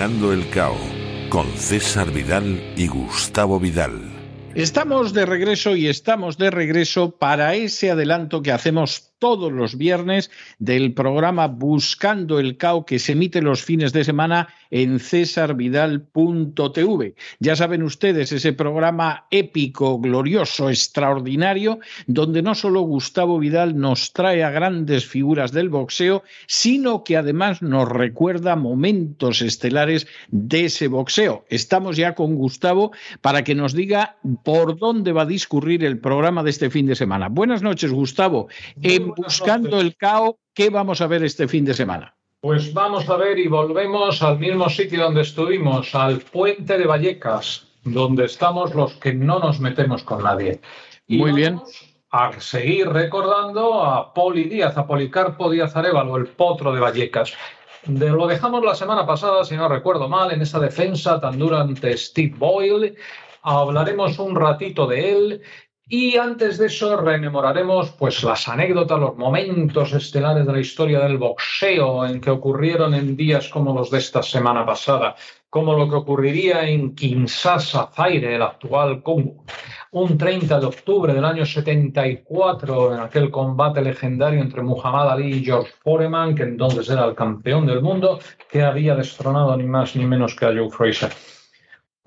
El Cao con César Vidal y Gustavo Vidal. Estamos de regreso y estamos de regreso para ese adelanto que hacemos todos los viernes del programa Buscando el Cao que se emite los fines de semana en cesarvidal.tv. Ya saben ustedes, ese programa épico, glorioso, extraordinario, donde no solo Gustavo Vidal nos trae a grandes figuras del boxeo, sino que además nos recuerda momentos estelares de ese boxeo. Estamos ya con Gustavo para que nos diga por dónde va a discurrir el programa de este fin de semana. Buenas noches, Gustavo. Buscando el caos, ¿qué vamos a ver este fin de semana? Pues vamos a ver y volvemos al mismo sitio donde estuvimos, al puente de Vallecas, donde estamos los que no nos metemos con nadie. Y Muy bien. A seguir recordando a Poli Díaz, a Policarpo Díaz Arevalo, el potro de Vallecas. De, lo dejamos la semana pasada, si no recuerdo mal, en esa defensa tan dura ante Steve Boyle. Hablaremos un ratito de él y antes de eso rememoraremos pues las anécdotas, los momentos estelares de la historia del boxeo en que ocurrieron en días como los de esta semana pasada, como lo que ocurriría en Kinshasa, Zaire, el actual Congo, un 30 de octubre del año 74 en aquel combate legendario entre Muhammad Ali y George Foreman, que entonces era el campeón del mundo, que había destronado ni más ni menos que a Joe Fraser.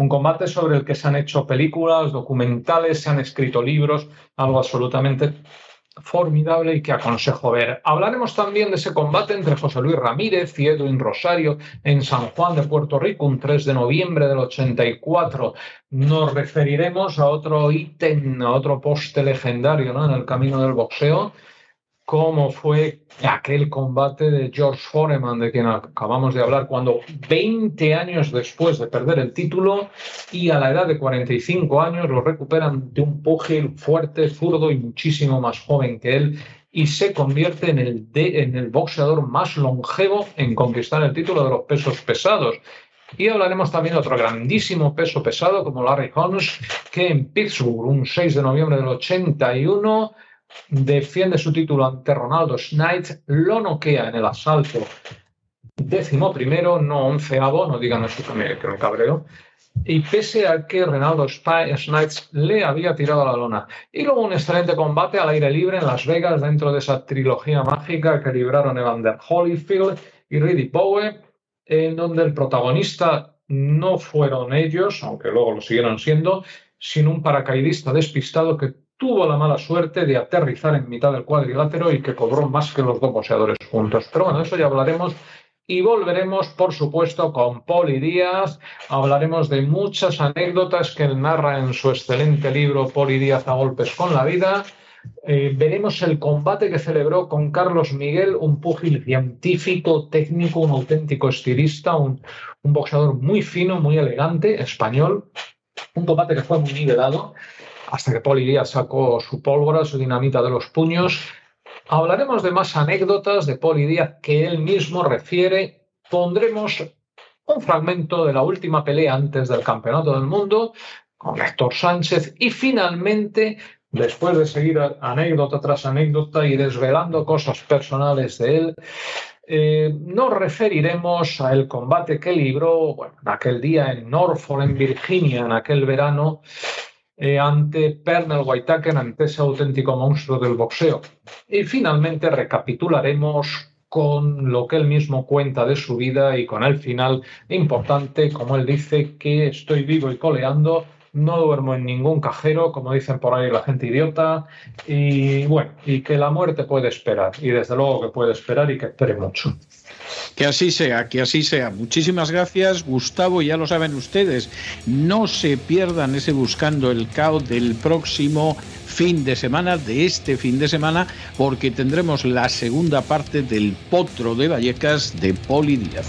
Un combate sobre el que se han hecho películas, documentales, se han escrito libros, algo absolutamente formidable y que aconsejo ver. Hablaremos también de ese combate entre José Luis Ramírez y Edwin Rosario en San Juan de Puerto Rico, un 3 de noviembre del 84. Nos referiremos a otro ítem, a otro poste legendario en el camino del boxeo, cómo fue aquel combate de George Foreman, de quien acabamos de hablar, cuando 20 años después de perder el título y a la edad de 45 años lo recuperan de un pugil fuerte, zurdo y muchísimo más joven que él y se convierte en el, en el boxeador más longevo en conquistar el título de los pesos pesados. Y hablaremos también de otro grandísimo peso pesado como Larry Holmes, que en Pittsburgh, un 6 de noviembre del 81, defiende su título ante Ronaldo Schneid, lo noquea en el asalto décimo primero, no onceavo, no digan eso que me, que me cabreo, y pese a que Ronaldo Schneid le había tirado a la lona. Y luego un excelente combate al aire libre en Las Vegas, dentro de esa trilogía mágica que libraron Evander Holyfield y Rudy Bowe, en donde el protagonista no fueron ellos, aunque luego lo siguieron siendo, sino un paracaidista despistado que tuvo la mala suerte de aterrizar en mitad del cuadrilátero y que cobró más que los dos boxeadores juntos. Pero bueno, eso ya hablaremos y volveremos, por supuesto, con Poli Díaz. Hablaremos de muchas anécdotas que narra en su excelente libro Poli Díaz a golpes con la vida. Eh, veremos el combate que celebró con Carlos Miguel, un púgil científico, técnico, un auténtico estilista, un, un boxeador muy fino, muy elegante, español. Un combate que fue muy nivelado hasta que Poli Díaz sacó su pólvora, su dinamita de los puños. Hablaremos de más anécdotas de Poli Díaz que él mismo refiere. Pondremos un fragmento de la última pelea antes del Campeonato del Mundo con Héctor Sánchez y finalmente, después de seguir anécdota tras anécdota y desvelando cosas personales de él, eh, nos referiremos al combate que libró bueno, aquel día en Norfolk, en Virginia, en aquel verano, eh, ante Pernell Whitaker, ante ese auténtico monstruo del boxeo. Y finalmente recapitularemos con lo que él mismo cuenta de su vida y con el final importante, como él dice, que estoy vivo y coleando, no duermo en ningún cajero, como dicen por ahí la gente idiota, y bueno, y que la muerte puede esperar, y desde luego que puede esperar y que espere mucho. Que así sea, que así sea. Muchísimas gracias, Gustavo. Ya lo saben ustedes, no se pierdan ese buscando el caos del próximo fin de semana, de este fin de semana, porque tendremos la segunda parte del potro de Vallecas de Poli Díaz.